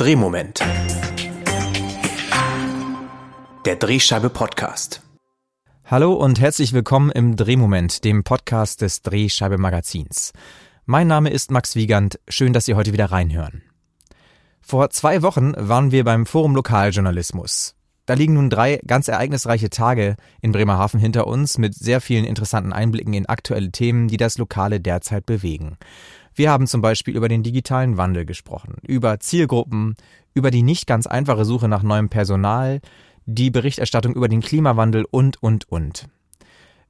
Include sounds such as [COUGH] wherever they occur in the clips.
Drehmoment. Der Drehscheibe Podcast. Hallo und herzlich willkommen im Drehmoment, dem Podcast des Drehscheibe Magazins. Mein Name ist Max Wiegand. Schön, dass Sie heute wieder reinhören. Vor zwei Wochen waren wir beim Forum Lokaljournalismus. Da liegen nun drei ganz ereignisreiche Tage in Bremerhaven hinter uns mit sehr vielen interessanten Einblicken in aktuelle Themen, die das Lokale derzeit bewegen. Wir haben zum Beispiel über den digitalen Wandel gesprochen, über Zielgruppen, über die nicht ganz einfache Suche nach neuem Personal, die Berichterstattung über den Klimawandel und, und, und.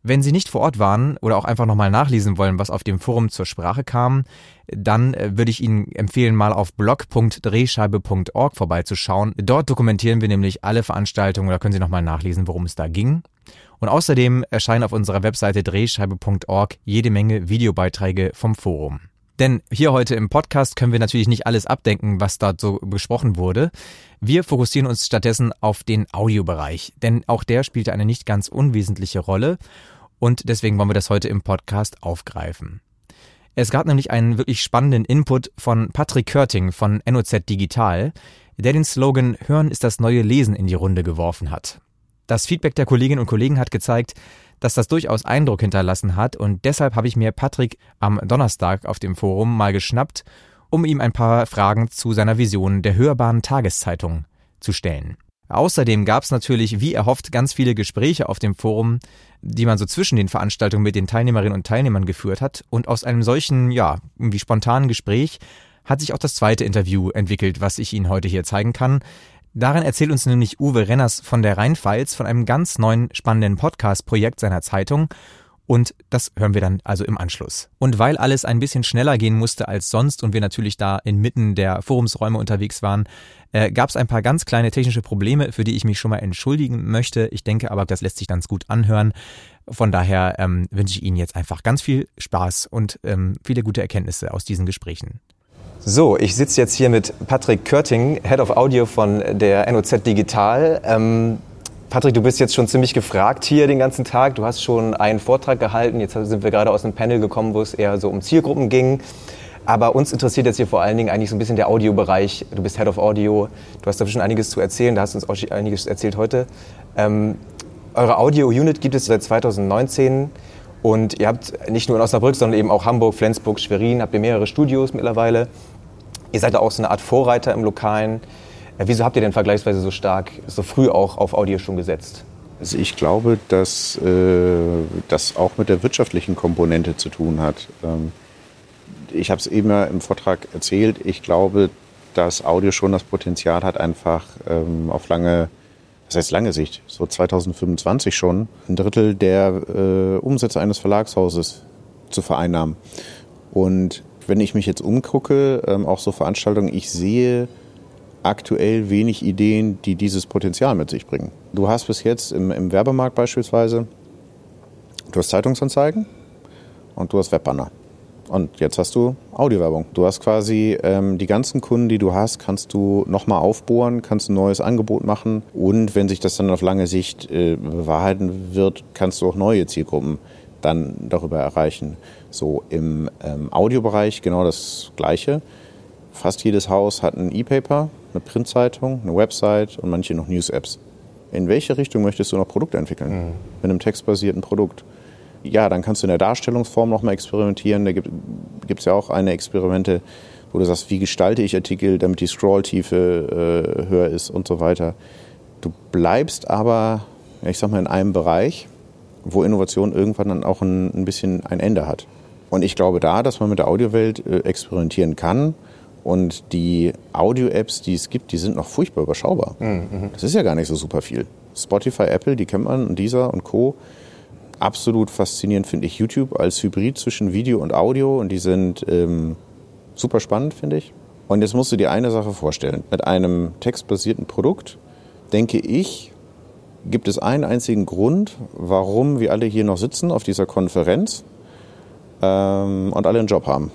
Wenn Sie nicht vor Ort waren oder auch einfach nochmal nachlesen wollen, was auf dem Forum zur Sprache kam, dann äh, würde ich Ihnen empfehlen, mal auf blog.drehscheibe.org vorbeizuschauen. Dort dokumentieren wir nämlich alle Veranstaltungen, da können Sie nochmal nachlesen, worum es da ging. Und außerdem erscheinen auf unserer Webseite drehscheibe.org jede Menge Videobeiträge vom Forum. Denn hier heute im Podcast können wir natürlich nicht alles abdenken, was dort so besprochen wurde. Wir fokussieren uns stattdessen auf den Audiobereich, denn auch der spielte eine nicht ganz unwesentliche Rolle und deswegen wollen wir das heute im Podcast aufgreifen. Es gab nämlich einen wirklich spannenden Input von Patrick Körting von NOZ Digital, der den Slogan Hören ist das neue Lesen in die Runde geworfen hat. Das Feedback der Kolleginnen und Kollegen hat gezeigt, dass das durchaus Eindruck hinterlassen hat und deshalb habe ich mir Patrick am Donnerstag auf dem Forum mal geschnappt, um ihm ein paar Fragen zu seiner Vision der hörbaren Tageszeitung zu stellen. Außerdem gab es natürlich, wie erhofft, ganz viele Gespräche auf dem Forum, die man so zwischen den Veranstaltungen mit den Teilnehmerinnen und Teilnehmern geführt hat. Und aus einem solchen, ja, irgendwie spontanen Gespräch hat sich auch das zweite Interview entwickelt, was ich Ihnen heute hier zeigen kann. Darin erzählt uns nämlich Uwe Renners von der Rheinpfalz von einem ganz neuen spannenden Podcast-Projekt seiner Zeitung. Und das hören wir dann also im Anschluss. Und weil alles ein bisschen schneller gehen musste als sonst und wir natürlich da inmitten der Forumsräume unterwegs waren, äh, gab es ein paar ganz kleine technische Probleme, für die ich mich schon mal entschuldigen möchte. Ich denke aber, das lässt sich ganz gut anhören. Von daher ähm, wünsche ich Ihnen jetzt einfach ganz viel Spaß und ähm, viele gute Erkenntnisse aus diesen Gesprächen. So, ich sitze jetzt hier mit Patrick Körting, Head of Audio von der NOZ Digital. Ähm, Patrick, du bist jetzt schon ziemlich gefragt hier den ganzen Tag. Du hast schon einen Vortrag gehalten. Jetzt sind wir gerade aus einem Panel gekommen, wo es eher so um Zielgruppen ging. Aber uns interessiert jetzt hier vor allen Dingen eigentlich so ein bisschen der Audiobereich. Du bist Head of Audio. Du hast da schon einiges zu erzählen. Da hast du uns auch einiges erzählt heute. Ähm, eure Audio-Unit gibt es seit 2019. Und ihr habt nicht nur in Osnabrück, sondern eben auch Hamburg, Flensburg, Schwerin, habt ihr mehrere Studios mittlerweile. Ihr seid da auch so eine Art Vorreiter im Lokalen. Äh, wieso habt ihr denn vergleichsweise so stark, so früh auch auf Audio schon gesetzt? Also ich glaube, dass äh, das auch mit der wirtschaftlichen Komponente zu tun hat. Ähm, ich habe es eben ja im Vortrag erzählt. Ich glaube, dass Audio schon das Potenzial hat, einfach ähm, auf lange, das heißt lange Sicht, so 2025 schon, ein Drittel der äh, Umsätze eines Verlagshauses zu vereinnahmen. Und wenn ich mich jetzt umgucke, ähm, auch so Veranstaltungen, ich sehe aktuell wenig Ideen, die dieses Potenzial mit sich bringen. Du hast bis jetzt im, im Werbemarkt beispielsweise, du hast Zeitungsanzeigen und du hast Webbanner. Und jetzt hast du Audiowerbung. Du hast quasi ähm, die ganzen Kunden, die du hast, kannst du nochmal aufbohren, kannst ein neues Angebot machen. Und wenn sich das dann auf lange Sicht äh, bewahrheiten wird, kannst du auch neue Zielgruppen dann darüber erreichen. So im ähm, Audiobereich genau das Gleiche. Fast jedes Haus hat ein E-Paper, eine Printzeitung, eine Website und manche noch News-Apps. In welche Richtung möchtest du noch Produkte entwickeln? Mhm. Mit einem textbasierten Produkt. Ja, dann kannst du in der Darstellungsform noch mal experimentieren. Da gibt es ja auch eine Experimente, wo du sagst, wie gestalte ich Artikel, damit die Scrolltiefe äh, höher ist und so weiter. Du bleibst aber, ich sag mal, in einem Bereich, wo Innovation irgendwann dann auch ein, ein bisschen ein Ende hat. Und ich glaube da, dass man mit der Audiowelt äh, experimentieren kann. Und die Audio-Apps, die es gibt, die sind noch furchtbar überschaubar. Mhm. Das ist ja gar nicht so super viel. Spotify, Apple, die kennt man, und dieser und Co. Absolut faszinierend finde ich YouTube als Hybrid zwischen Video und Audio. Und die sind ähm, super spannend, finde ich. Und jetzt musst du dir eine Sache vorstellen. Mit einem textbasierten Produkt, denke ich, gibt es einen einzigen Grund, warum wir alle hier noch sitzen auf dieser Konferenz ähm, und alle einen Job haben.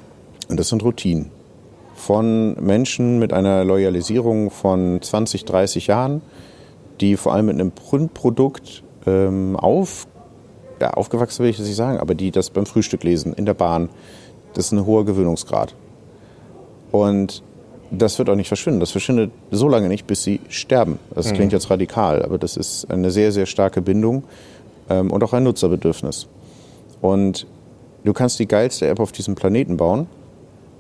Und das sind Routinen. Von Menschen mit einer Loyalisierung von 20, 30 Jahren, die vor allem mit einem Printprodukt ähm, auf, ja, aufgewachsen will ich das nicht sagen, aber die das beim Frühstück lesen, in der Bahn. Das ist ein hoher Gewöhnungsgrad. Und Das wird auch nicht verschwinden. Das verschwindet so lange nicht, bis sie sterben. Das klingt jetzt radikal, aber das ist eine sehr, sehr starke Bindung ähm, und auch ein Nutzerbedürfnis. Und du kannst die geilste App auf diesem Planeten bauen.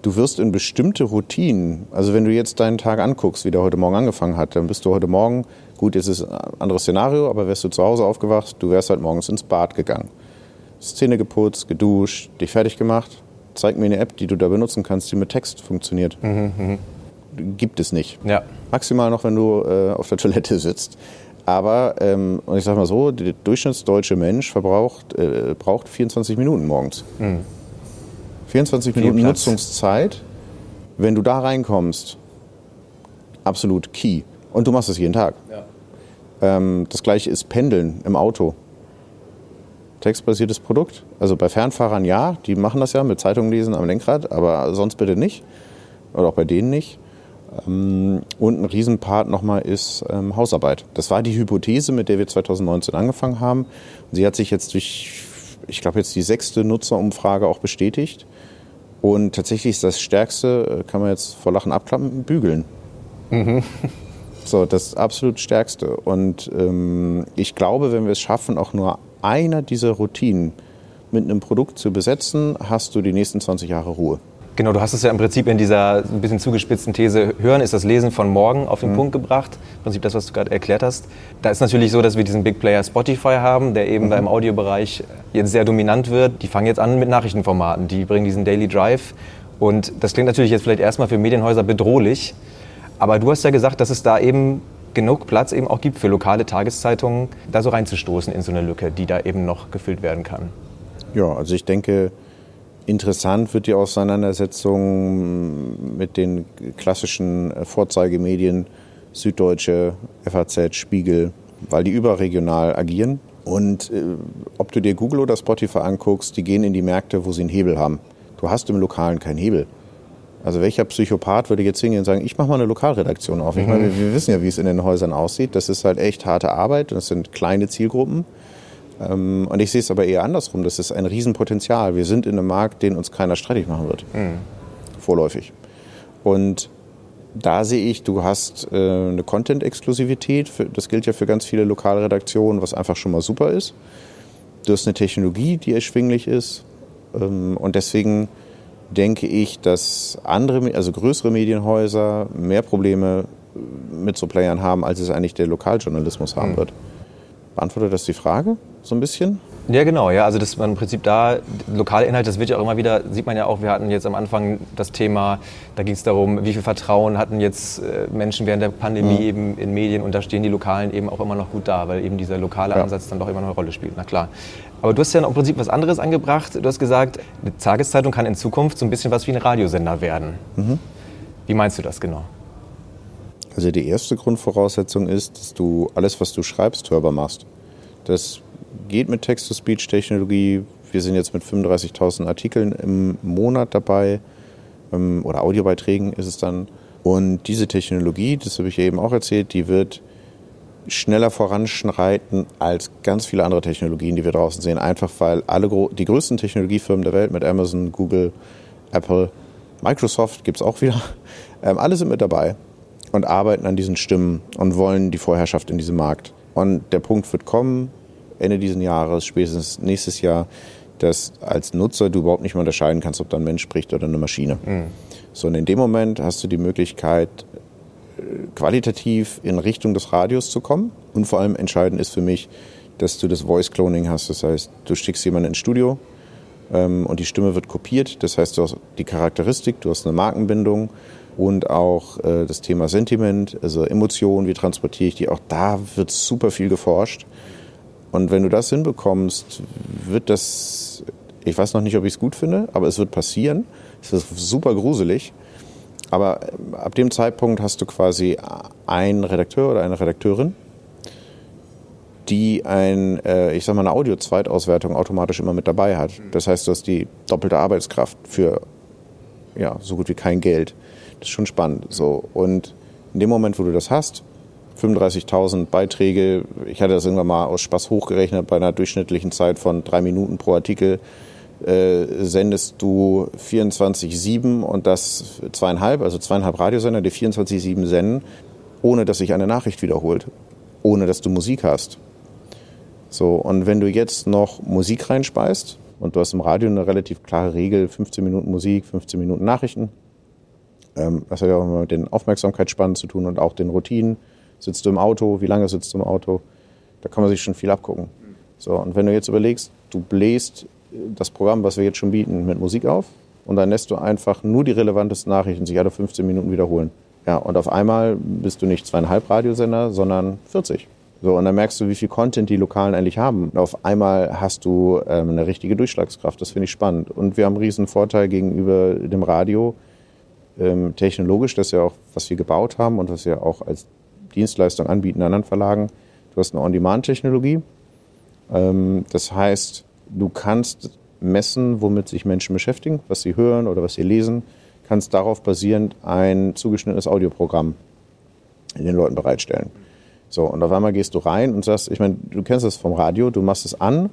Du wirst in bestimmte Routinen, also wenn du jetzt deinen Tag anguckst, wie der heute Morgen angefangen hat, dann bist du heute Morgen, gut, jetzt ist ein anderes Szenario, aber wärst du zu Hause aufgewacht, du wärst halt morgens ins Bad gegangen. Zähne geputzt, geduscht, dich fertig gemacht. Zeig mir eine App, die du da benutzen kannst, die mit Text funktioniert. Gibt es nicht. Ja. Maximal noch, wenn du äh, auf der Toilette [LAUGHS] sitzt. Aber, ähm, und ich sag mal so, der durchschnittsdeutsche Mensch verbraucht, äh, braucht 24 Minuten morgens. 24 Minuten Platz. Nutzungszeit. Wenn du da reinkommst, absolut key. Und du machst es jeden Tag. Ähm, das gleiche ist Pendeln im Auto. Textbasiertes Produkt. Also bei Fernfahrern ja, die machen das ja mit Zeitung lesen am Lenkrad, aber sonst bitte nicht. Oder auch bei denen nicht. Ähm, Und ein Riesenpart nochmal ist ähm, Hausarbeit. Das war die Hypothese, mit der wir 2019 angefangen haben. Und sie hat sich jetzt durch, ich glaube, jetzt die sechste Nutzerumfrage auch bestätigt. Und tatsächlich ist das Stärkste, äh, kann man jetzt vor Lachen abklappen, bügeln. So, das absolut Stärkste. Und ähm, ich glaube, wenn wir es schaffen, auch nur einer dieser Routinen mit einem Produkt zu besetzen, hast du die nächsten 20 Jahre Ruhe. Genau, du hast es ja im Prinzip in dieser ein bisschen zugespitzten These, Hören ist das Lesen von morgen auf den Punkt gebracht. Im Prinzip das, was du gerade erklärt hast. Da ist natürlich so, dass wir diesen Big Player Spotify haben, der eben da im Audiobereich jetzt sehr dominant wird. Die fangen jetzt an mit Nachrichtenformaten, die bringen diesen Daily Drive. Und das klingt natürlich jetzt vielleicht erstmal für Medienhäuser bedrohlich. Aber du hast ja gesagt, dass es da eben genug Platz eben auch gibt für lokale Tageszeitungen, da so reinzustoßen in so eine Lücke, die da eben noch gefüllt werden kann. Ja, also ich denke, interessant wird die Auseinandersetzung mit den klassischen äh, Vorzeigemedien Süddeutsche, FAZ, Spiegel, weil die überregional agieren. Und äh, ob du dir Google oder Spotify anguckst, die gehen in die Märkte, wo sie einen Hebel haben. Du hast im Lokalen keinen Hebel. Also welcher Psychopath würde jetzt hingehen und sagen, ich mache mal eine Lokalredaktion auf? Ich meine, wir, wir wissen ja, wie es in den Häusern aussieht. Das ist halt echt harte Arbeit. Das sind kleine Zielgruppen. Ähm, und ich sehe es aber eher andersrum. Das ist ein Riesenpotenzial. Wir sind in einem Markt, den uns keiner streitig machen wird. Vorläufig. Und da sehe ich, du hast äh, eine Content-Exklusivität. Das gilt ja für ganz viele Lokalredaktionen, was einfach schon mal super ist. Du hast eine Technologie, die erschwinglich ist. Ähm, und deswegen denke ich, dass andere, also größere Medienhäuser mehr Probleme mit so Playern haben, als es eigentlich der Lokaljournalismus haben wird. Beantwortet das die Frage so ein bisschen? Ja, genau, ja. Also dass man im Prinzip da lokale Inhalte, das wird ja auch immer wieder, sieht man ja auch, wir hatten jetzt am Anfang das Thema, da ging es darum, wie viel Vertrauen hatten jetzt äh, Menschen während der Pandemie eben in Medien und da stehen die Lokalen eben auch immer noch gut da, weil eben dieser lokale Ja. Ansatz dann doch immer noch eine Rolle spielt, na klar. Aber du hast ja im Prinzip was anderes angebracht. Du hast gesagt, eine Tageszeitung kann in Zukunft so ein bisschen was wie ein Radiosender werden. Wie meinst du das genau? Also die erste Grundvoraussetzung ist, dass du alles, was du schreibst, hörbar machst. Das geht mit Text-to-Speech-Technologie. Wir sind jetzt mit 35.000 Artikeln im Monat dabei ähm, oder Audiobeiträgen ist es dann. Und diese Technologie, das habe ich eben auch erzählt, die wird schneller voranschreiten als ganz viele andere Technologien, die wir draußen sehen. Einfach weil alle die größten Technologiefirmen der Welt mit Amazon, Google, Apple, Microsoft gibt es auch wieder, [LAUGHS] ähm, alle sind mit dabei und arbeiten an diesen Stimmen und wollen die Vorherrschaft in diesem Markt. Und der Punkt wird kommen, Ende dieses Jahres, spätestens nächstes Jahr, dass als Nutzer du überhaupt nicht mehr unterscheiden kannst, ob da ein Mensch spricht oder eine Maschine. Sondern in dem Moment hast du die Möglichkeit, äh, qualitativ in Richtung des Radios zu kommen. Und vor allem entscheidend ist für mich, dass du das Voice Cloning hast. Das heißt, du schickst jemanden ins Studio ähm, und die Stimme wird kopiert. Das heißt, du hast die Charakteristik, du hast eine Markenbindung und auch äh, das Thema Sentiment, also Emotionen, wie transportiere ich die. Auch da wird super viel geforscht. Und wenn du das hinbekommst, wird das, ich weiß noch nicht, ob ich es gut finde, aber es wird passieren. Es ist super gruselig. Aber ähm, ab dem Zeitpunkt hast du quasi einen Redakteur oder eine Redakteurin, die ein, äh, ich sag mal, eine Audio-Zweitauswertung automatisch immer mit dabei hat. Das heißt, du hast die doppelte Arbeitskraft für ja, so gut wie kein Geld. Das ist schon spannend. So. Und in dem Moment, wo du das hast, 35.000 Beiträge, ich hatte das irgendwann mal aus Spaß hochgerechnet bei einer durchschnittlichen Zeit von drei Minuten pro Artikel, äh, sendest du 24-7 und das zweieinhalb, also zweieinhalb Radiosender, die 24-7 senden, ohne dass sich eine Nachricht wiederholt, ohne dass du Musik hast. So, und wenn du jetzt noch Musik reinspeist, und du hast im Radio eine relativ klare Regel, 15 Minuten Musik, 15 Minuten Nachrichten, ähm, das hat ja auch immer mit den Aufmerksamkeitsspannen zu tun und auch den Routinen. Sitzt du im Auto, wie lange sitzt du im Auto? Da kann man sich schon viel abgucken. So, und wenn du jetzt überlegst, du bläst das Programm, was wir jetzt schon bieten, mit Musik auf und dann lässt du einfach nur die relevantesten Nachrichten sich alle 15 Minuten wiederholen. Ja, und auf einmal bist du nicht zweieinhalb Radiosender, sondern 40. So, und dann merkst du, wie viel Content die Lokalen eigentlich haben. Und auf einmal hast du ähm, eine richtige Durchschlagskraft. Das finde ich spannend. Und wir haben einen riesen Vorteil gegenüber dem Radio. Ähm, technologisch, das ja auch, was wir gebaut haben und was wir auch als Dienstleistung anbieten anderen Verlagen. Du hast eine On-Demand-Technologie. Ähm, das heißt, du kannst messen, womit sich Menschen beschäftigen, was sie hören oder was sie lesen, kannst darauf basierend ein zugeschnittenes Audioprogramm den Leuten bereitstellen. So, und auf einmal gehst du rein und sagst, ich meine, du kennst das vom Radio, du machst es an,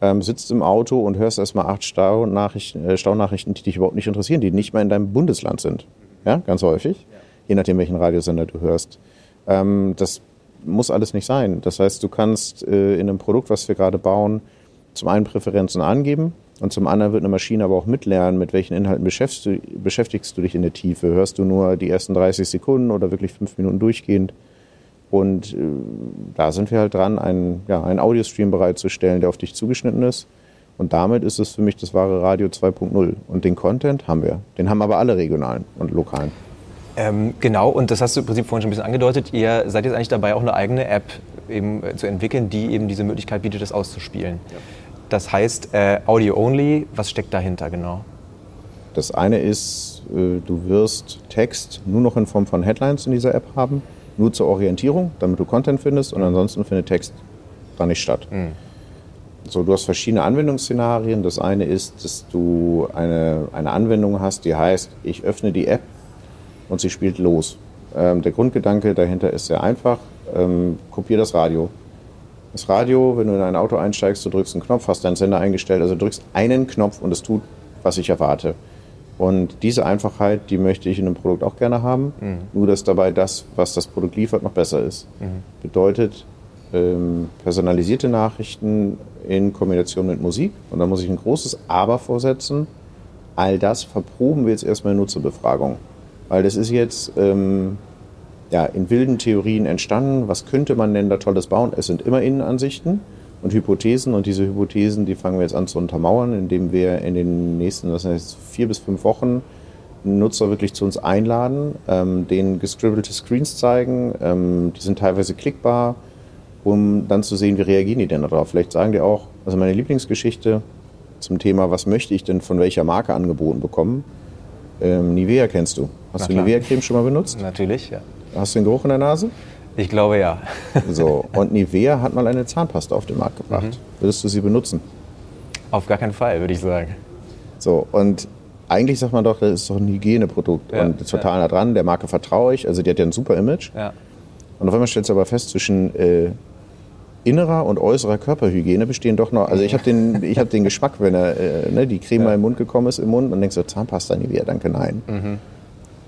ähm, sitzt im Auto und hörst erstmal acht Staunachrichten, äh, Staunachrichten, die dich überhaupt nicht interessieren, die nicht mal in deinem Bundesland sind. Ja, ganz häufig. Ja. Je nachdem, welchen Radiosender du hörst. Ähm, das muss alles nicht sein. Das heißt, du kannst äh, in einem Produkt, was wir gerade bauen, zum einen Präferenzen angeben und zum anderen wird eine Maschine aber auch mitlernen, mit welchen Inhalten beschäftigst du, beschäftigst du dich in der Tiefe. Hörst du nur die ersten 30 Sekunden oder wirklich fünf Minuten durchgehend? Und äh, da sind wir halt dran, einen, ja, einen Audiostream bereitzustellen, der auf dich zugeschnitten ist. Und damit ist es für mich das wahre Radio 2.0. Und den Content haben wir. Den haben aber alle regionalen und lokalen. Ähm, genau, und das hast du im Prinzip vorhin schon ein bisschen angedeutet. Ihr seid jetzt eigentlich dabei, auch eine eigene App eben, äh, zu entwickeln, die eben diese Möglichkeit bietet, das auszuspielen. Ja. Das heißt äh, Audio Only. Was steckt dahinter genau? Das eine ist, äh, du wirst Text nur noch in Form von Headlines in dieser App haben, nur zur Orientierung, damit du Content findest und ansonsten findet Text da nicht statt. Mhm. So, du hast verschiedene Anwendungsszenarien. Das eine ist, dass du eine, eine Anwendung hast, die heißt, ich öffne die App und sie spielt los. Ähm, der Grundgedanke dahinter ist sehr einfach. Ähm, kopier das Radio. Das Radio, wenn du in ein Auto einsteigst, du drückst einen Knopf, hast deinen Sender eingestellt, also drückst einen Knopf und es tut, was ich erwarte. Und diese Einfachheit, die möchte ich in einem Produkt auch gerne haben. Mhm. Nur, dass dabei das, was das Produkt liefert, noch besser ist. Mhm. Bedeutet ähm, personalisierte Nachrichten in Kombination mit Musik. Und da muss ich ein großes Aber vorsetzen. All das verproben wir jetzt erstmal in Nutzerbefragung. Weil das ist jetzt ähm, ja, in wilden Theorien entstanden. Was könnte man denn da Tolles bauen? Es sind immer Innenansichten und Hypothesen. Und diese Hypothesen, die fangen wir jetzt an zu untermauern, indem wir in den nächsten das heißt, vier bis fünf Wochen Nutzer wirklich zu uns einladen, ähm, denen gescribbelte Screens zeigen. Ähm, die sind teilweise klickbar, um dann zu sehen, wie reagieren die denn darauf. Vielleicht sagen die auch, also meine Lieblingsgeschichte zum Thema, was möchte ich denn von welcher Marke angeboten bekommen? Ähm, Nivea kennst du. Hast du Nivea-Creme schon mal benutzt? Natürlich, ja. Hast du den Geruch in der Nase? Ich glaube ja. so, und Nivea hat mal eine Zahnpasta auf den Markt gebracht. Mhm. Würdest du sie benutzen? Auf gar keinen Fall, würde ich sagen. So, und eigentlich sagt man doch, das ist doch ein Hygieneprodukt ja, und total ja. nah dran. Der Marke vertraue ich, also die hat ja ein super Image. Ja. Und auf einmal stellst du aber fest, zwischen äh, innerer und äußerer Körperhygiene bestehen doch noch. Also ich habe den, [LAUGHS] hab den Geschmack, wenn er, äh, ne, die Creme ja. im Mund gekommen ist, im Mund und denkst so, Zahnpasta Nivea, danke, nein. Mhm.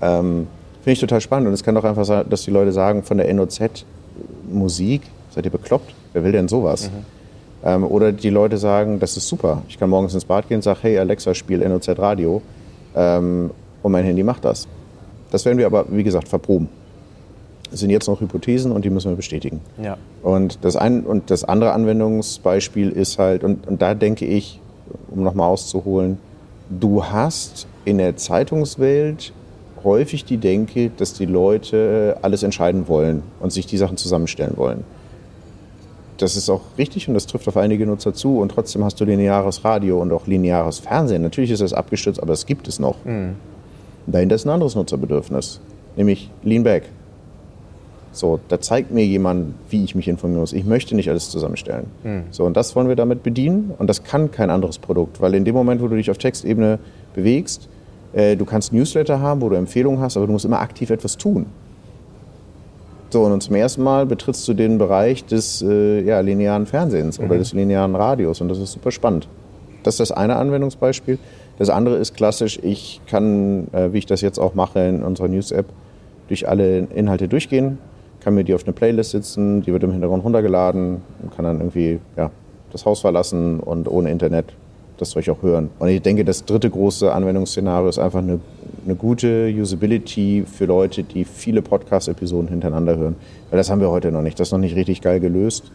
Ähm, Finde ich total spannend. Und es kann doch einfach sein, dass die Leute sagen, von der NOZ Musik, seid ihr bekloppt? Wer will denn sowas? Mhm. Ähm, oder die Leute sagen, das ist super. Ich kann morgens ins Bad gehen und sage, hey Alexa, spiel NOZ Radio. Ähm, und mein Handy macht das. Das werden wir aber, wie gesagt, verproben. Sind jetzt noch Hypothesen und die müssen wir bestätigen. Ja. Und, das ein, und das andere Anwendungsbeispiel ist halt, und, und da denke ich, um nochmal auszuholen, du hast in der Zeitungswelt häufig die Denke, dass die Leute alles entscheiden wollen und sich die Sachen zusammenstellen wollen. Das ist auch richtig und das trifft auf einige Nutzer zu und trotzdem hast du lineares Radio und auch lineares Fernsehen. Natürlich ist das abgestürzt, aber es gibt es noch. Mhm. Dahinter ist ein anderes Nutzerbedürfnis, nämlich Lean Back. So, da zeigt mir jemand, wie ich mich informieren muss. Ich möchte nicht alles zusammenstellen. Mhm. So, und das wollen wir damit bedienen und das kann kein anderes Produkt, weil in dem Moment, wo du dich auf Textebene bewegst, äh, du kannst Newsletter haben, wo du Empfehlungen hast, aber du musst immer aktiv etwas tun. So, und zum ersten Mal betrittst du den Bereich des äh, ja, linearen Fernsehens mhm. oder des linearen Radios und das ist super spannend. Das ist das eine Anwendungsbeispiel. Das andere ist klassisch, ich kann, äh, wie ich das jetzt auch mache in unserer News-App, durch alle Inhalte durchgehen, kann mir die auf eine Playlist sitzen, die wird im Hintergrund runtergeladen und kann dann irgendwie ja, das Haus verlassen und ohne Internet das Zeug auch hören. Und ich denke, das dritte große Anwendungsszenario ist einfach eine, eine gute Usability für Leute, die viele Podcast-Episoden hintereinander hören. Weil das haben wir heute noch nicht. Das ist noch nicht richtig geil gelöst.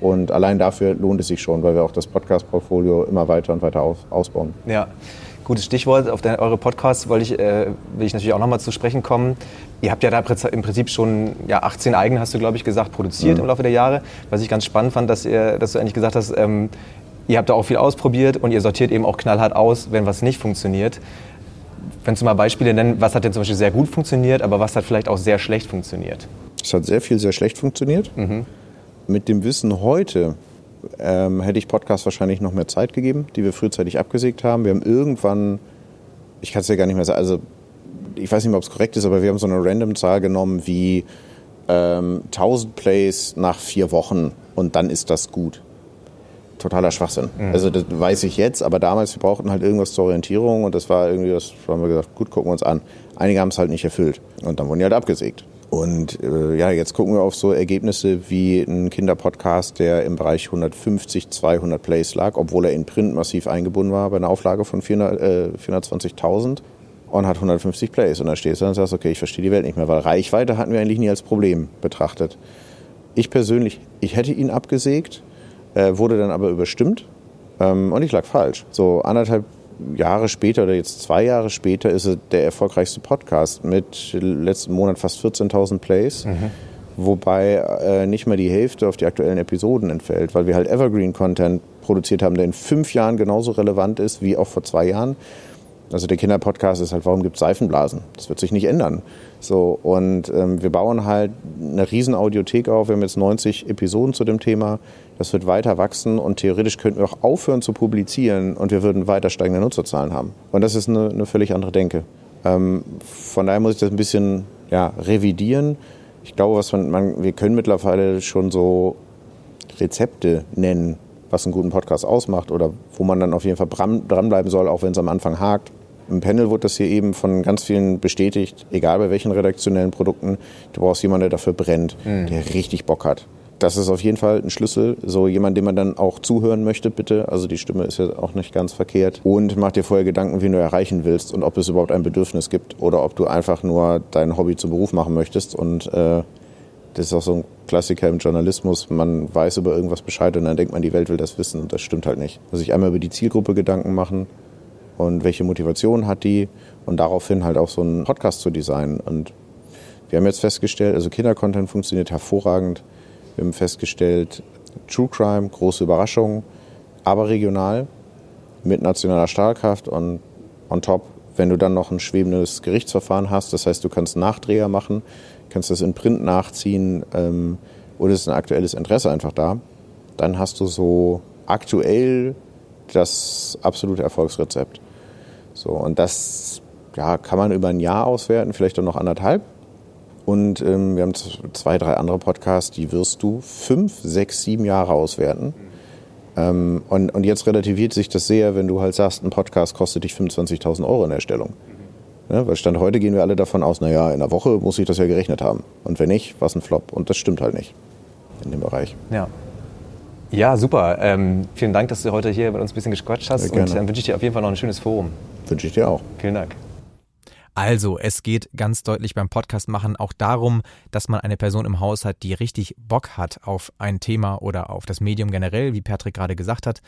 Und allein dafür lohnt es sich schon, weil wir auch das Podcast-Portfolio immer weiter und weiter aus, ausbauen. Ja, gutes Stichwort. Auf der, eure Podcasts wollte ich, äh, will ich natürlich auch nochmal zu sprechen kommen. Ihr habt ja da im Prinzip schon ja, 18 eigene, hast du glaube ich gesagt, produziert mhm. im Laufe der Jahre. Was ich ganz spannend fand, dass, ihr, dass du eigentlich gesagt hast, ähm, ihr habt da auch viel ausprobiert und ihr sortiert eben auch knallhart aus, wenn was nicht funktioniert. Wenn du mal Beispiele nennen, was hat denn zum Beispiel sehr gut funktioniert, aber was hat vielleicht auch sehr schlecht funktioniert? Es hat sehr viel sehr schlecht funktioniert. Mhm mit dem Wissen heute ähm, hätte ich Podcast wahrscheinlich noch mehr Zeit gegeben, die wir frühzeitig abgesägt haben. Wir haben irgendwann, ich kann es ja gar nicht mehr sagen, also ich weiß nicht mehr, ob es korrekt ist, aber wir haben so eine random Zahl genommen wie ähm, 1000 Plays nach vier Wochen und dann ist das gut. Totaler Schwachsinn. Mhm. Also das weiß ich jetzt, aber damals, wir brauchten halt irgendwas zur Orientierung und das war irgendwie, das haben wir gesagt, gut, gucken wir uns an. Einige haben es halt nicht erfüllt und dann wurden die halt abgesägt. Und äh, ja, jetzt gucken wir auf so Ergebnisse wie ein Kinderpodcast, der im Bereich 150, 200 Plays lag, obwohl er in Print massiv eingebunden war bei einer Auflage von 400, äh, 420.000 und hat 150 Plays. Und da stehst du und sagst, okay, ich verstehe die Welt nicht mehr, weil Reichweite hatten wir eigentlich nie als Problem betrachtet. Ich persönlich, ich hätte ihn abgesägt, äh, wurde dann aber überstimmt ähm, und ich lag falsch. So anderthalb Jahre später oder jetzt zwei Jahre später ist es der erfolgreichste Podcast mit letzten Monat fast 14.000 Plays. Mhm. Wobei äh, nicht mal die Hälfte auf die aktuellen Episoden entfällt, weil wir halt Evergreen-Content produziert haben, der in fünf Jahren genauso relevant ist wie auch vor zwei Jahren. Also der Kinderpodcast ist halt, warum gibt es Seifenblasen? Das wird sich nicht ändern. So, und ähm, wir bauen halt eine riesen Audiothek auf. Wir haben jetzt 90 Episoden zu dem Thema. Das wird weiter wachsen und theoretisch könnten wir auch aufhören zu publizieren und wir würden weiter steigende Nutzerzahlen haben. Und das ist eine, eine völlig andere Denke. Ähm, von daher muss ich das ein bisschen ja, revidieren. Ich glaube, was man, man, wir können mittlerweile schon so Rezepte nennen, was einen guten Podcast ausmacht oder wo man dann auf jeden Fall dranbleiben soll, auch wenn es am Anfang hakt. Im Panel wurde das hier eben von ganz vielen bestätigt, egal bei welchen redaktionellen Produkten, du brauchst jemanden, der dafür brennt, mhm. der richtig Bock hat. Das ist auf jeden Fall ein Schlüssel. So jemand, dem man dann auch zuhören möchte, bitte. Also die Stimme ist ja auch nicht ganz verkehrt. Und mach dir vorher Gedanken, wen du erreichen willst und ob es überhaupt ein Bedürfnis gibt oder ob du einfach nur dein Hobby zum Beruf machen möchtest. Und äh, das ist auch so ein Klassiker im Journalismus. Man weiß über irgendwas Bescheid und dann denkt man, die Welt will das wissen. Und das stimmt halt nicht. Also sich einmal über die Zielgruppe Gedanken machen, und welche Motivation hat die und daraufhin halt auch so einen Podcast zu designen. Und wir haben jetzt festgestellt, also Kindercontent funktioniert hervorragend. Wir haben festgestellt, True Crime, große Überraschung, aber regional mit nationaler Stahlkraft und on top, wenn du dann noch ein schwebendes Gerichtsverfahren hast, das heißt, du kannst Nachdreher machen, kannst das in Print nachziehen ähm, oder ist ein aktuelles Interesse einfach da, dann hast du so aktuell das absolute Erfolgsrezept. So, und das ja, kann man über ein Jahr auswerten, vielleicht auch noch anderthalb. Und ähm, wir haben zwei, drei andere Podcasts, die wirst du fünf, sechs, sieben Jahre auswerten. Ähm, und, und jetzt relativiert sich das sehr, wenn du halt sagst, ein Podcast kostet dich 25.000 Euro in der Erstellung. Ja, weil Stand heute gehen wir alle davon aus, naja, in einer Woche muss ich das ja gerechnet haben. Und wenn nicht, was ein Flop. Und das stimmt halt nicht in dem Bereich. Ja. Ja, super. Ähm, vielen Dank, dass du heute hier mit uns ein bisschen gequatscht hast. Und dann wünsche ich dir auf jeden Fall noch ein schönes Forum. Wünsche ich dir auch. Vielen Dank. Also, es geht ganz deutlich beim Podcast machen auch darum, dass man eine Person im Haus hat, die richtig Bock hat auf ein Thema oder auf das Medium generell, wie Patrick gerade gesagt hat.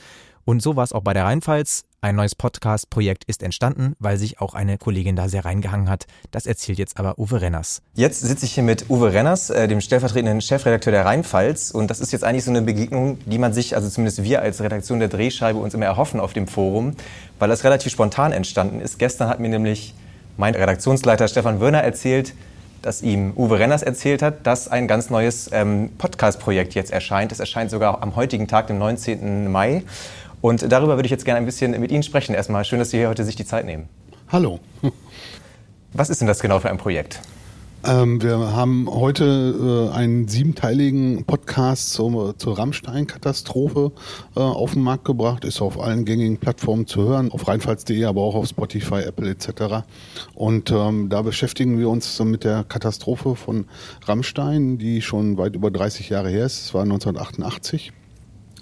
Und so war es auch bei der Rheinpfalz. Ein neues Podcast-Projekt ist entstanden, weil sich auch eine Kollegin da sehr reingehangen hat. Das erzählt jetzt aber Uwe Renners. Jetzt sitze ich hier mit Uwe Renners, äh, dem stellvertretenden Chefredakteur der Rheinpfalz. Und das ist jetzt eigentlich so eine Begegnung, die man sich, also zumindest wir als Redaktion der Drehscheibe, uns immer erhoffen auf dem Forum, weil das relativ spontan entstanden ist. Gestern hat mir nämlich mein Redaktionsleiter Stefan Wörner erzählt, dass ihm Uwe Renners erzählt hat, dass ein ganz neues ähm, Podcast-Projekt jetzt erscheint. Es erscheint sogar am heutigen Tag, dem 19. Mai. Und darüber würde ich jetzt gerne ein bisschen mit Ihnen sprechen. Erstmal schön, dass Sie hier heute sich die Zeit nehmen. Hallo. Was ist denn das genau für ein Projekt? Ähm, wir haben heute äh, einen siebenteiligen Podcast zur, zur Rammstein-Katastrophe äh, auf den Markt gebracht. Ist auf allen gängigen Plattformen zu hören, auf rheinpfalz.de, aber auch auf Spotify, Apple etc. Und ähm, da beschäftigen wir uns mit der Katastrophe von Rammstein, die schon weit über 30 Jahre her ist. Es war 1988.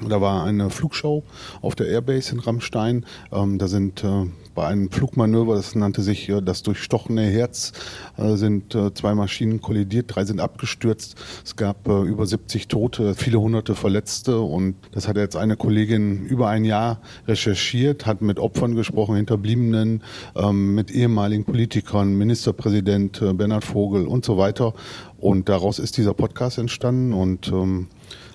Da war eine Flugshow auf der Airbase in Rammstein. Ähm, da sind äh, bei einem Flugmanöver, das nannte sich äh, das durchstochene Herz, äh, sind äh, zwei Maschinen kollidiert, drei sind abgestürzt. Es gab äh, über 70 Tote, viele hunderte Verletzte und das hat jetzt eine Kollegin über ein Jahr recherchiert, hat mit Opfern gesprochen, Hinterbliebenen, ähm, mit ehemaligen Politikern, Ministerpräsident äh, Bernhard Vogel und so weiter. Und daraus ist dieser Podcast entstanden und ähm,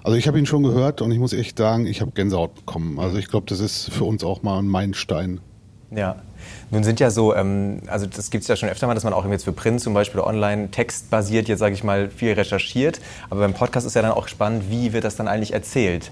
also ich habe ihn schon gehört und ich muss echt sagen, ich habe Gänsehaut bekommen. Also ich glaube, das ist für uns auch mal ein Meilenstein. Ja. Nun sind ja so, ähm, also das gibt es ja schon öfter mal, dass man auch jetzt für Print zum Beispiel online textbasiert, jetzt sage ich mal, viel recherchiert. Aber beim Podcast ist ja dann auch spannend, wie wird das dann eigentlich erzählt?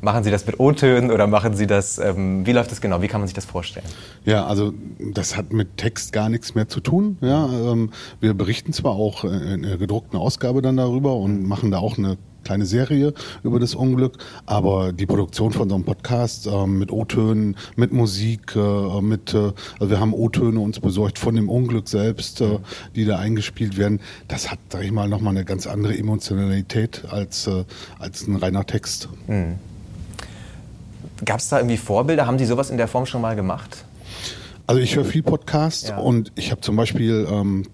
Machen Sie das mit O-Tönen oder machen Sie das, ähm, wie läuft das genau? Wie kann man sich das vorstellen? Ja, also das hat mit Text gar nichts mehr zu tun. Ja, ähm, wir berichten zwar auch in der gedruckten Ausgabe dann darüber und machen da auch eine kleine Serie über das Unglück, aber die Produktion von so einem Podcast äh, mit O-Tönen, mit Musik, äh, mit, äh, also wir haben O-Töne uns besorgt von dem Unglück selbst, äh, die da eingespielt werden. Das hat, sag ich mal, nochmal eine ganz andere Emotionalität als, äh, als ein reiner Text. Mhm. Gab es da irgendwie Vorbilder? Haben die sowas in der Form schon mal gemacht? Also ich höre viel Podcasts ja. und ich habe zum Beispiel ähm,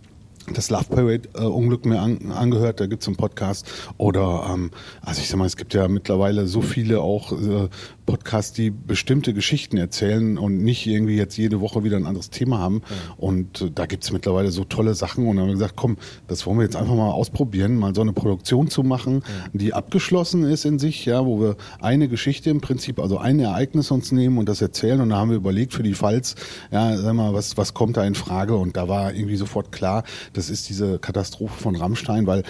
das Love Parade äh, Unglück mir an, angehört, da gibt's einen Podcast. Oder ähm, also ich sag mal, es gibt ja mittlerweile so viele auch äh, Podcasts, die bestimmte Geschichten erzählen und nicht irgendwie jetzt jede Woche wieder ein anderes Thema haben. Mhm. Und äh, da gibt's mittlerweile so tolle Sachen. Und dann haben wir gesagt, komm, das wollen wir jetzt einfach mal ausprobieren, mal so eine Produktion zu machen, mhm. die abgeschlossen ist in sich, ja, wo wir eine Geschichte im Prinzip, also ein Ereignis uns nehmen und das erzählen. Und da haben wir überlegt für die Falls, ja, sag mal, was, was kommt da in Frage? Und da war irgendwie sofort klar, das ist diese Katastrophe von Rammstein, weil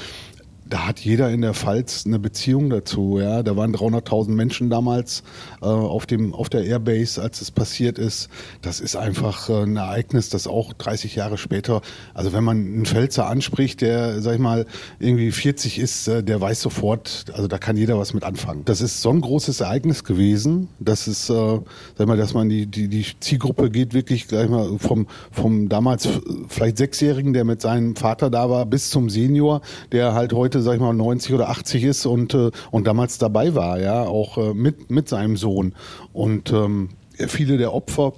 da hat jeder in der Pfalz eine Beziehung dazu. Ja, da waren 300.000 Menschen damals äh, auf dem auf der Airbase, als es passiert ist. Das ist einfach äh, ein Ereignis, das auch 30 Jahre später. Also wenn man einen Pfälzer anspricht, der sag ich mal irgendwie 40 ist, äh, der weiß sofort. Also da kann jeder was mit anfangen. Das ist so ein großes Ereignis gewesen. Das ist, äh, sag mal, dass man die die die Zielgruppe geht wirklich gleich mal vom vom damals vielleicht sechsjährigen, der mit seinem Vater da war, bis zum Senior, der halt heute sag ich mal, 90 oder 80 ist und, äh, und damals dabei war, ja, auch äh, mit, mit seinem Sohn. Und ähm, viele der Opfer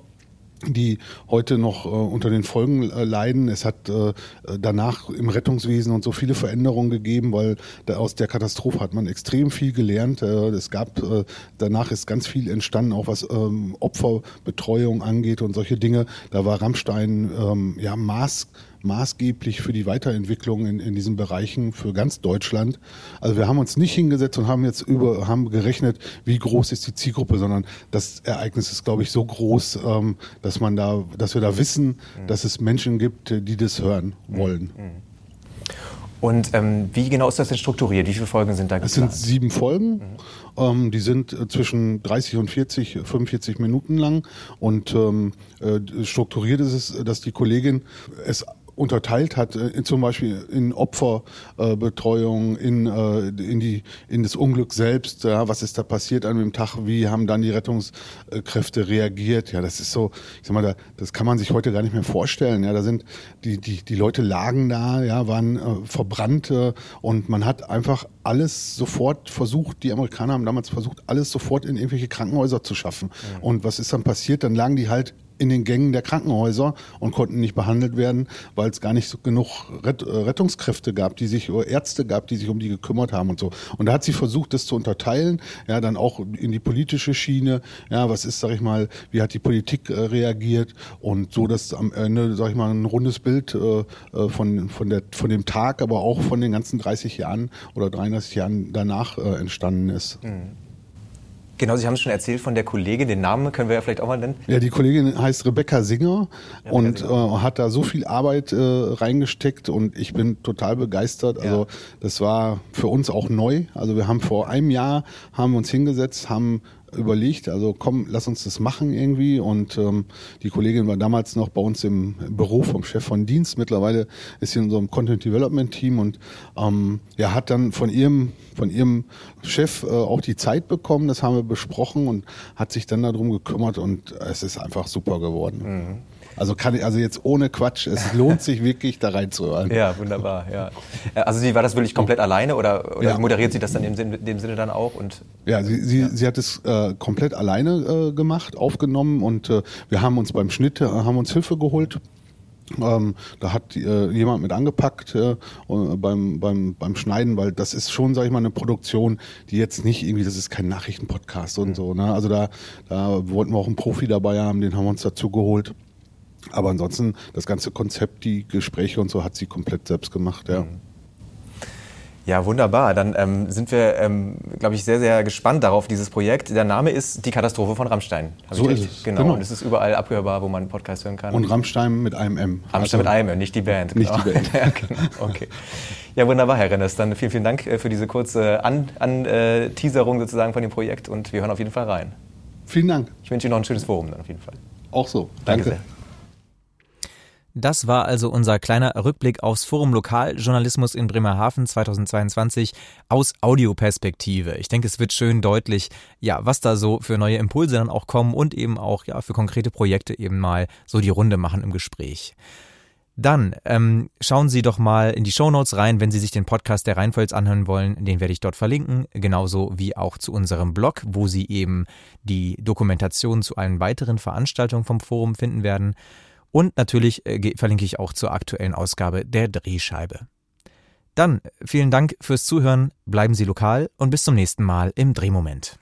die heute noch äh, unter den Folgen äh, leiden. Es hat äh, danach im Rettungswesen und so viele Veränderungen gegeben, weil da aus der Katastrophe hat man extrem viel gelernt. Äh, es gab äh, danach ist ganz viel entstanden, auch was ähm, Opferbetreuung angeht und solche Dinge. Da war Rammstein ähm, ja Maß maßgeblich für die Weiterentwicklung in, in diesen Bereichen für ganz Deutschland. Also wir haben uns nicht hingesetzt und haben jetzt über, haben gerechnet, wie groß ist die Zielgruppe, sondern das Ereignis ist, glaube ich, so groß, ähm, dass man da, dass wir da wissen, mhm. dass es Menschen gibt, die das hören wollen. Mhm. Und ähm, wie genau ist das denn strukturiert? Wie viele Folgen sind da geplant? Es sind sieben Folgen. Mhm. Ähm, die sind äh, zwischen 30 und 40, 45 Minuten lang. Und ähm, äh, strukturiert ist es, dass die Kollegin es unterteilt hat, äh, zum Beispiel in Opferbetreuung, in, äh, in, die, in das Unglück selbst, ja, was ist da passiert an dem Tag, wie haben dann die Rettungskräfte reagiert, ja, das ist so, ich sag mal, da, das kann man sich heute gar nicht mehr vorstellen, ja, da sind, die, die, die Leute lagen da, ja, waren äh, verbrannt äh, und man hat einfach alles sofort versucht, die Amerikaner haben damals versucht, alles sofort in irgendwelche Krankenhäuser zu schaffen. Ja. Und was ist dann passiert? Dann lagen die halt in den Gängen der Krankenhäuser und konnten nicht behandelt werden, weil es gar nicht so genug äh, Rettungskräfte gab, die sich Ärzte gab, die sich um die gekümmert haben und so. Und da hat sie versucht, das zu unterteilen, ja, dann auch in die politische Schiene, ja, was ist, sag ich mal, wie hat die Politik äh, reagiert und so, dass am Ende, sag ich mal, ein rundes Bild äh, äh von von der von dem Tag, aber auch von den ganzen 30 Jahren oder 33 Jahren danach äh, entstanden ist. Mhm. Genau, Sie haben es schon erzählt von der Kollegin, den Namen können wir ja vielleicht auch mal nennen. Ja, die Kollegin heißt Rebecca Singer ja, und Singer. Äh, hat da so viel Arbeit äh, reingesteckt und ich bin total begeistert. Also ja. das war für uns auch neu. Also wir haben vor einem Jahr haben uns hingesetzt, haben überlegt, also komm, lass uns das machen irgendwie. Und ähm, die Kollegin war damals noch bei uns im Büro vom Chef von Dienst. Mittlerweile ist sie in unserem Content Development Team und ähm, ja, hat dann von ihrem, von ihrem Chef äh, auch die Zeit bekommen. Das haben wir besprochen und hat sich dann darum gekümmert und es ist einfach super geworden. Mhm. Also kann ich, also jetzt ohne Quatsch, es [LAUGHS] lohnt sich wirklich da reinzuhören. Ja, wunderbar, ja. Äh, also sie war das wirklich komplett alleine oder, oder ja. moderiert sie das dann in dem, dem Sinne dann auch? Und, ja, sie, sie, ja. sie hat es äh, komplett alleine äh, gemacht, aufgenommen und äh, wir haben uns beim Schnitt, äh, haben uns Hilfe geholt. Ähm, da hat äh, jemand mit angepackt äh, beim, beim, beim Schneiden, weil das ist schon, sag ich mal, eine Produktion, die jetzt nicht irgendwie, das ist kein Nachrichtenpodcast und mhm. so. Ne? Also da, da wollten wir auch einen Profi dabei haben, den haben wir uns dazu geholt. Aber ansonsten, das ganze Konzept, die Gespräche und so hat sie komplett selbst gemacht, ja. Mhm. Ja, wunderbar. Dann ähm, sind wir, ähm, glaube ich, sehr, sehr gespannt darauf, dieses Projekt. Der Name ist Die Katastrophe von Rammstein. so ist es. Genau. genau. Und es ist überall abhörbar, wo man einen Podcast hören kann. Und Rammstein mit einem M. Rammstein also, mit einem M, nicht die Band. Nicht genau. die Band. [LAUGHS] ja, genau. Okay. Ja, wunderbar, Herr Rennes. Dann vielen, vielen Dank äh, für diese kurze An-Teaserung An, äh, sozusagen von dem Projekt und wir hören auf jeden Fall rein. Vielen Dank. Ich wünsche Ihnen noch ein schönes Forum dann auf jeden Fall. Auch so. Danke. Danke das war also unser kleiner Rückblick aufs Forum Lokaljournalismus in Bremerhaven 2022 aus Audioperspektive. Ich denke, es wird schön deutlich, ja, was da so für neue Impulse dann auch kommen und eben auch ja für konkrete Projekte eben mal so die Runde machen im Gespräch. Dann ähm, schauen Sie doch mal in die Shownotes rein, wenn Sie sich den Podcast der Rheinpfalz anhören wollen. Den werde ich dort verlinken, genauso wie auch zu unserem Blog, wo Sie eben die Dokumentation zu allen weiteren Veranstaltungen vom Forum finden werden. Und natürlich äh, verlinke ich auch zur aktuellen Ausgabe der Drehscheibe. Dann vielen Dank fürs Zuhören, bleiben Sie lokal und bis zum nächsten Mal im Drehmoment.